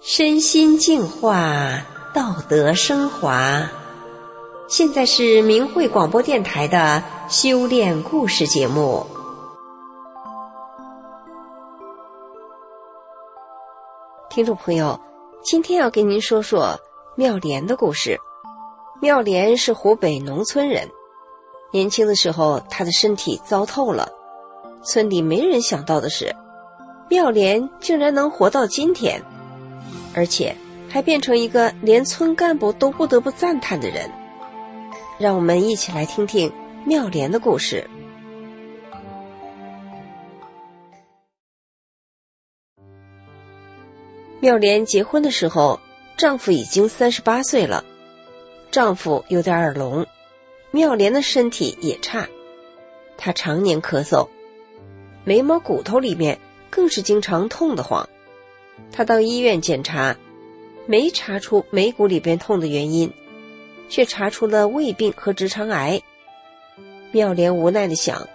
身心净化，道德升华。现在是明慧广播电台的修炼故事节目。听众朋友，今天要跟您说说妙莲的故事。妙莲是湖北农村人，年轻的时候她的身体糟透了。村里没人想到的是，妙莲竟然能活到今天。而且还变成一个连村干部都不得不赞叹的人。让我们一起来听听妙莲的故事。妙莲结婚的时候，丈夫已经三十八岁了。丈夫有点耳聋，妙莲的身体也差，她常年咳嗽，眉毛骨头里面更是经常痛得慌。他到医院检查，没查出眉骨里边痛的原因，却查出了胃病和直肠癌。妙莲无奈的想：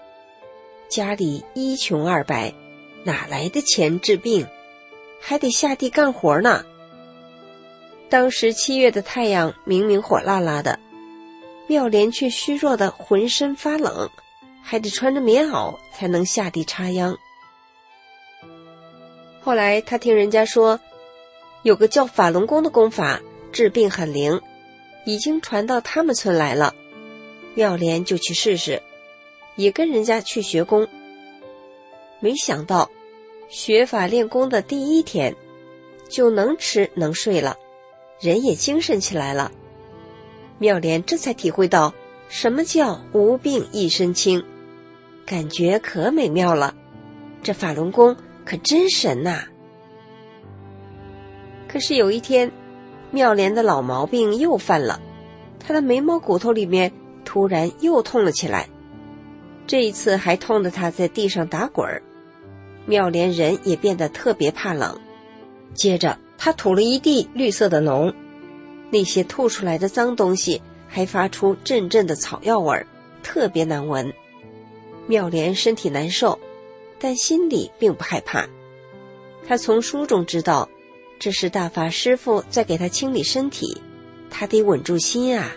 家里一穷二白，哪来的钱治病？还得下地干活呢。当时七月的太阳明明火辣辣的，妙莲却虚弱的浑身发冷，还得穿着棉袄才能下地插秧。后来他听人家说，有个叫法轮功的功法治病很灵，已经传到他们村来了。妙莲就去试试，也跟人家去学功。没想到，学法练功的第一天，就能吃能睡了，人也精神起来了。妙莲这才体会到什么叫无病一身轻，感觉可美妙了。这法轮功。可真神呐！可是有一天，妙莲的老毛病又犯了，她的眉毛骨头里面突然又痛了起来，这一次还痛得她在地上打滚儿。妙莲人也变得特别怕冷，接着她吐了一地绿色的脓，那些吐出来的脏东西还发出阵阵的草药味儿，特别难闻。妙莲身体难受。但心里并不害怕，他从书中知道，这是大法师父在给他清理身体，他得稳住心啊。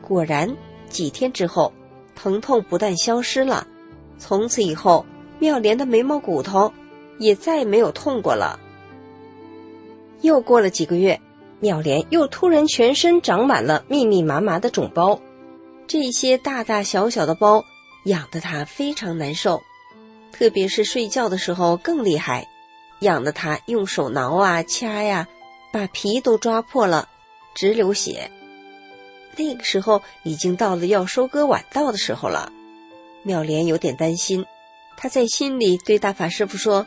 果然，几天之后，疼痛不但消失了，从此以后，妙莲的眉毛骨头也再没有痛过了。又过了几个月，妙莲又突然全身长满了密密麻麻的肿包，这些大大小小的包痒得她非常难受。特别是睡觉的时候更厉害，痒得他用手挠啊掐呀，把皮都抓破了，直流血。那个时候已经到了要收割晚稻的时候了，妙莲有点担心，他在心里对大法师傅说：“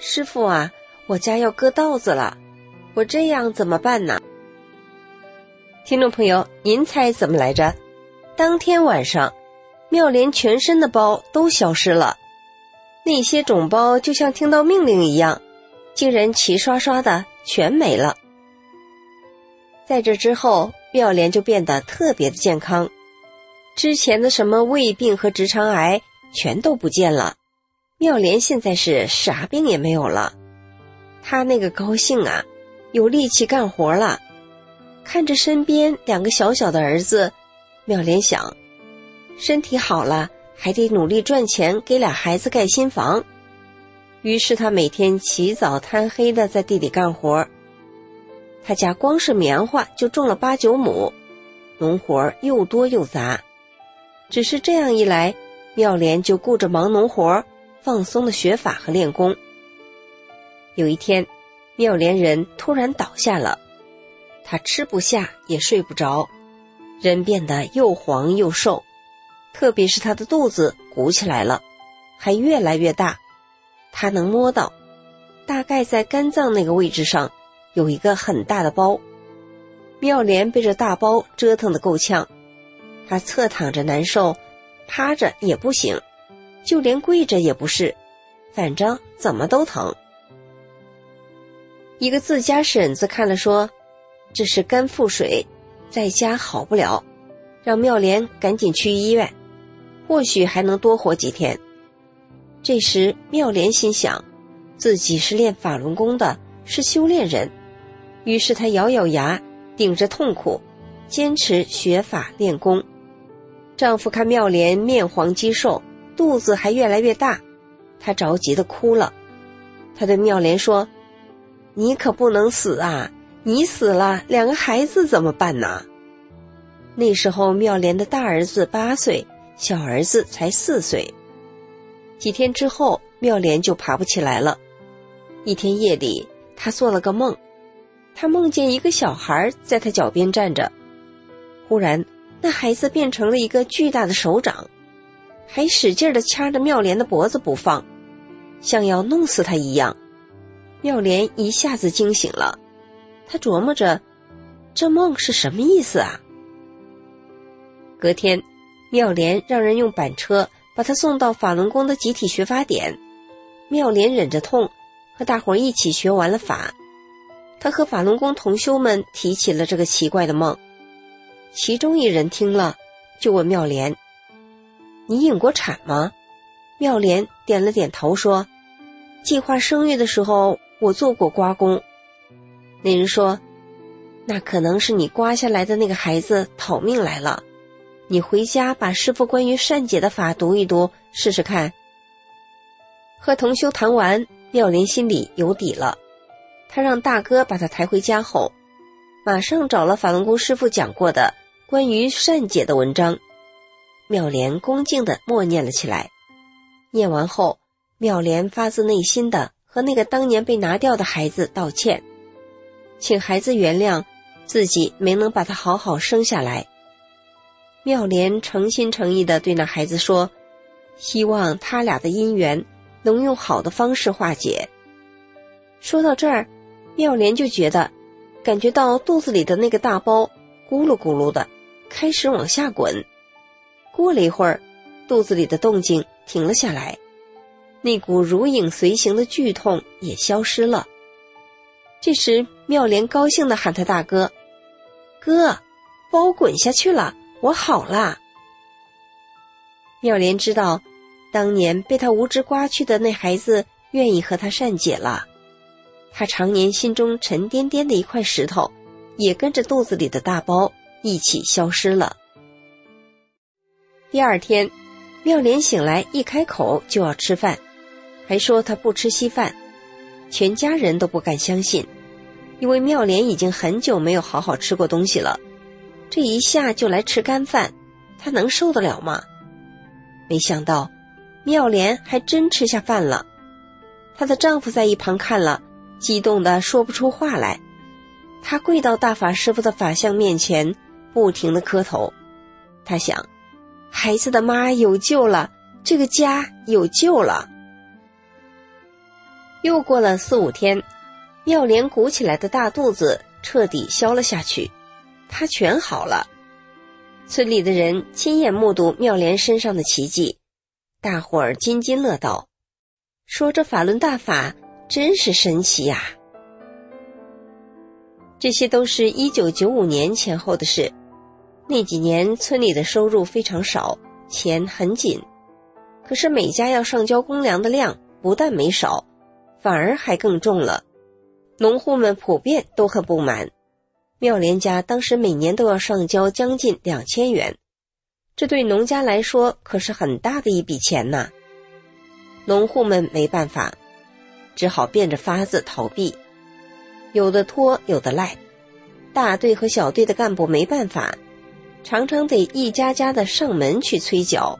师傅啊，我家要割稻子了，我这样怎么办呢？”听众朋友，您猜怎么来着？当天晚上，妙莲全身的包都消失了。那些肿包就像听到命令一样，竟然齐刷刷的全没了。在这之后，妙莲就变得特别的健康，之前的什么胃病和直肠癌全都不见了。妙莲现在是啥病也没有了，她那个高兴啊，有力气干活了。看着身边两个小小的儿子，妙莲想，身体好了。还得努力赚钱给俩孩子盖新房，于是他每天起早贪黑的在地里干活。他家光是棉花就种了八九亩，农活又多又杂。只是这样一来，妙莲就顾着忙农活，放松的学法和练功。有一天，妙莲人突然倒下了，他吃不下也睡不着，人变得又黄又瘦。特别是他的肚子鼓起来了，还越来越大。他能摸到，大概在肝脏那个位置上有一个很大的包。妙莲被这大包折腾的够呛，他侧躺着难受，趴着也不行，就连跪着也不是，反正怎么都疼。一个自家婶子看了说：“这是肝腹水，在家好不了，让妙莲赶紧去医院。”或许还能多活几天。这时，妙莲心想：自己是练法轮功的，是修炼人。于是她咬咬牙，顶着痛苦，坚持学法练功。丈夫看妙莲面黄肌瘦，肚子还越来越大，他着急的哭了。他对妙莲说：“你可不能死啊！你死了，两个孩子怎么办呢？”那时候妙莲的大儿子八岁，小儿子才四岁。几天之后，妙莲就爬不起来了。一天夜里，她做了个梦，她梦见一个小孩在她脚边站着，忽然。那孩子变成了一个巨大的手掌，还使劲的掐着妙莲的脖子不放，像要弄死她一样。妙莲一下子惊醒了，她琢磨着，这梦是什么意思啊？隔天，妙莲让人用板车把他送到法轮功的集体学法点。妙莲忍着痛，和大伙儿一起学完了法。她和法轮功同修们提起了这个奇怪的梦。其中一人听了，就问妙莲：“你引过产吗？”妙莲点了点头，说：“计划生育的时候，我做过刮宫。”那人说：“那可能是你刮下来的那个孩子讨命来了，你回家把师傅关于善解的法读一读，试试看。”和同修谈完，妙莲心里有底了，他让大哥把他抬回家后，马上找了法轮功师傅讲过的。关于善解的文章，妙莲恭敬的默念了起来。念完后，妙莲发自内心的和那个当年被拿掉的孩子道歉，请孩子原谅自己没能把他好好生下来。妙莲诚心诚意的对那孩子说：“希望他俩的姻缘能用好的方式化解。”说到这儿，妙莲就觉得感觉到肚子里的那个大包咕噜咕噜的。开始往下滚，过了一会儿，肚子里的动静停了下来，那股如影随形的剧痛也消失了。这时，妙莲高兴的喊他大哥：“哥，包滚下去了，我好了。”妙莲知道，当年被他无知刮去的那孩子愿意和他善解了，他常年心中沉甸甸的一块石头，也跟着肚子里的大包。一起消失了。第二天，妙莲醒来，一开口就要吃饭，还说她不吃稀饭，全家人都不敢相信，因为妙莲已经很久没有好好吃过东西了，这一下就来吃干饭，她能受得了吗？没想到，妙莲还真吃下饭了。她的丈夫在一旁看了，激动的说不出话来，他跪到大法师傅的法像面前。不停的磕头，他想，孩子的妈有救了，这个家有救了。又过了四五天，妙莲鼓起来的大肚子彻底消了下去，他全好了。村里的人亲眼目睹妙莲身上的奇迹，大伙儿津津乐道，说这法轮大法真是神奇呀。这些都是一九九五年前后的事。那几年村里的收入非常少，钱很紧，可是每家要上交公粮的量不但没少，反而还更重了。农户们普遍都很不满。妙莲家当时每年都要上交将近两千元，这对农家来说可是很大的一笔钱呐。农户们没办法，只好变着法子逃避，有的拖，有的赖。大队和小队的干部没办法。常常得一家家的上门去催缴。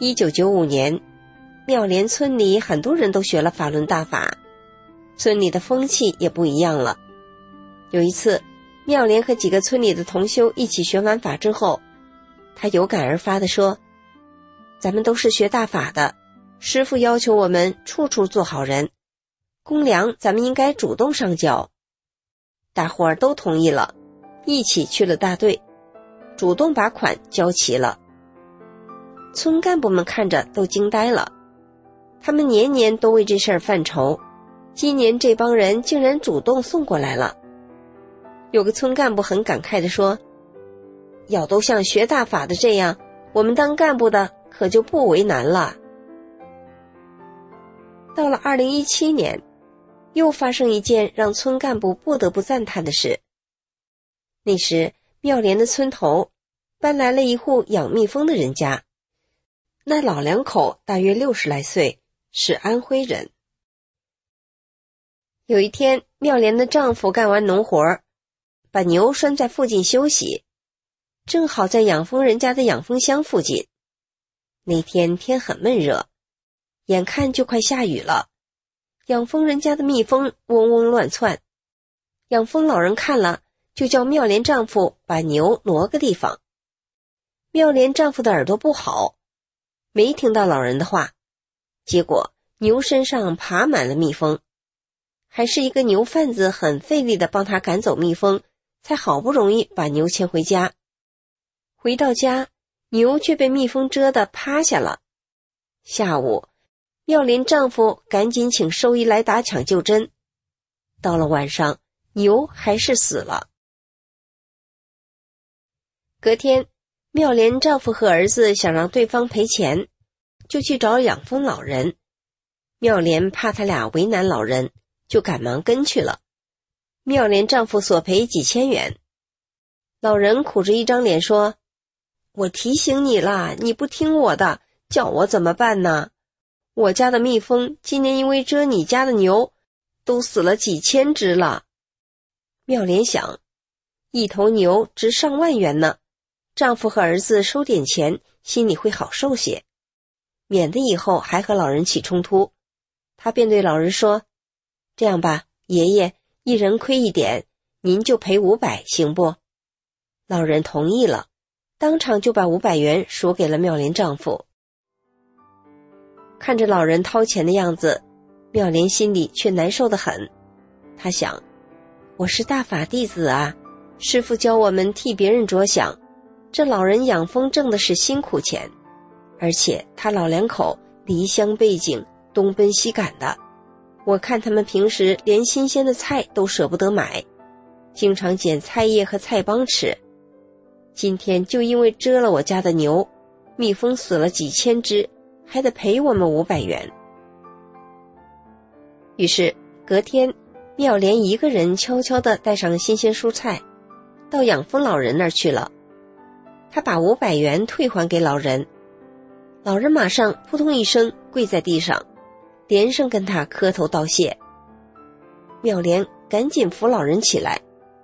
一九九五年，妙莲村里很多人都学了法轮大法，村里的风气也不一样了。有一次，妙莲和几个村里的同修一起学完法之后，他有感而发的说：“咱们都是学大法的，师傅要求我们处处做好人，公粮咱们应该主动上交。”大伙儿都同意了。一起去了大队，主动把款交齐了。村干部们看着都惊呆了，他们年年都为这事儿犯愁，今年这帮人竟然主动送过来了。有个村干部很感慨地说：“要都像学大法的这样，我们当干部的可就不为难了。”到了二零一七年，又发生一件让村干部不得不赞叹的事。那时，妙莲的村头搬来了一户养蜜蜂的人家，那老两口大约六十来岁，是安徽人。有一天，妙莲的丈夫干完农活儿，把牛拴在附近休息，正好在养蜂人家的养蜂箱附近。那天天很闷热，眼看就快下雨了，养蜂人家的蜜蜂嗡嗡乱窜，养蜂老人看了。就叫妙莲丈夫把牛挪个地方。妙莲丈夫的耳朵不好，没听到老人的话，结果牛身上爬满了蜜蜂，还是一个牛贩子很费力的帮他赶走蜜蜂，才好不容易把牛牵回家。回到家，牛却被蜜蜂蛰得趴下了。下午，妙莲丈夫赶紧请兽医来打抢救针，到了晚上，牛还是死了。隔天，妙莲丈夫和儿子想让对方赔钱，就去找养蜂老人。妙莲怕他俩为难老人，就赶忙跟去了。妙莲丈夫索赔几千元，老人苦着一张脸说：“我提醒你啦，你不听我的，叫我怎么办呢？我家的蜜蜂今年因为蛰你家的牛，都死了几千只了。”妙莲想，一头牛值上万元呢。丈夫和儿子收点钱，心里会好受些，免得以后还和老人起冲突。她便对老人说：“这样吧，爷爷一人亏一点，您就赔五百，行不？”老人同意了，当场就把五百元赎给了妙莲丈夫。看着老人掏钱的样子，妙莲心里却难受的很。她想：“我是大法弟子啊，师傅教我们替别人着想。”这老人养蜂挣的是辛苦钱，而且他老两口离乡背井，东奔西赶的。我看他们平时连新鲜的菜都舍不得买，经常捡菜叶和菜帮吃。今天就因为蛰了我家的牛，蜜蜂死了几千只，还得赔我们五百元。于是隔天，妙莲一个人悄悄地带上新鲜蔬菜，到养蜂老人那儿去了。他把五百元退还给老人，老人马上扑通一声跪在地上，连声跟他磕头道谢。妙莲赶紧扶老人起来，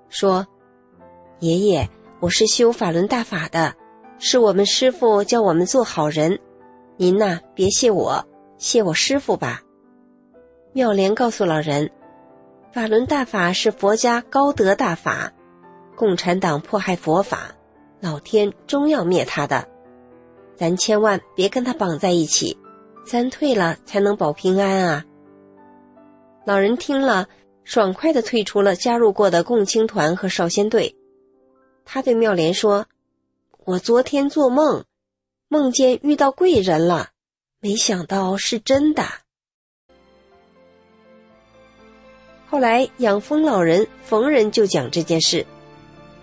说：“爷爷，我是修法轮大法的，是我们师傅教我们做好人，您呐别谢我，谢我师傅吧。”妙莲告诉老人：“法轮大法是佛家高德大法，共产党迫害佛法。”老天终要灭他的，咱千万别跟他绑在一起，三退了才能保平安啊！老人听了，爽快的退出了加入过的共青团和少先队。他对妙莲说：“我昨天做梦，梦见遇到贵人了，没想到是真的。”后来养蜂老人逢人就讲这件事。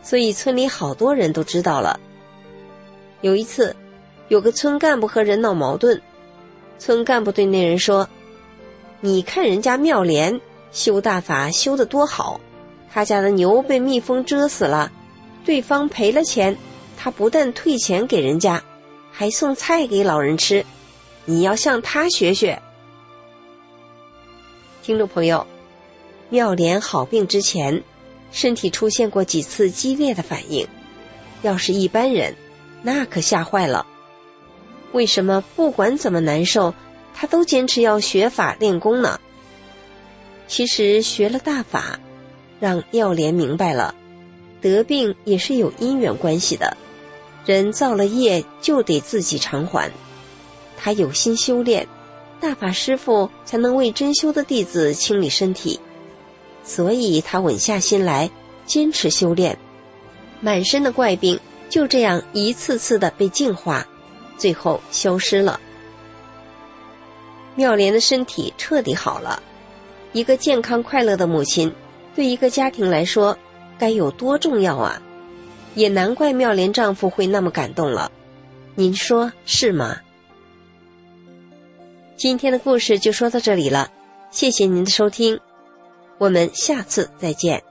所以村里好多人都知道了。有一次，有个村干部和人闹矛盾，村干部对那人说：“你看人家妙莲修大法修得多好，他家的牛被蜜蜂蛰死了，对方赔了钱，他不但退钱给人家，还送菜给老人吃。你要向他学学。”听众朋友，妙莲好病之前。身体出现过几次激烈的反应，要是一般人，那可吓坏了。为什么不管怎么难受，他都坚持要学法练功呢？其实学了大法，让妙莲明白了，得病也是有因缘关系的，人造了业就得自己偿还。他有心修炼，大法师父才能为真修的弟子清理身体。所以他稳下心来，坚持修炼，满身的怪病就这样一次次的被净化，最后消失了。妙莲的身体彻底好了。一个健康快乐的母亲，对一个家庭来说该有多重要啊！也难怪妙莲丈夫会那么感动了。您说是吗？今天的故事就说到这里了，谢谢您的收听，我们下次再见。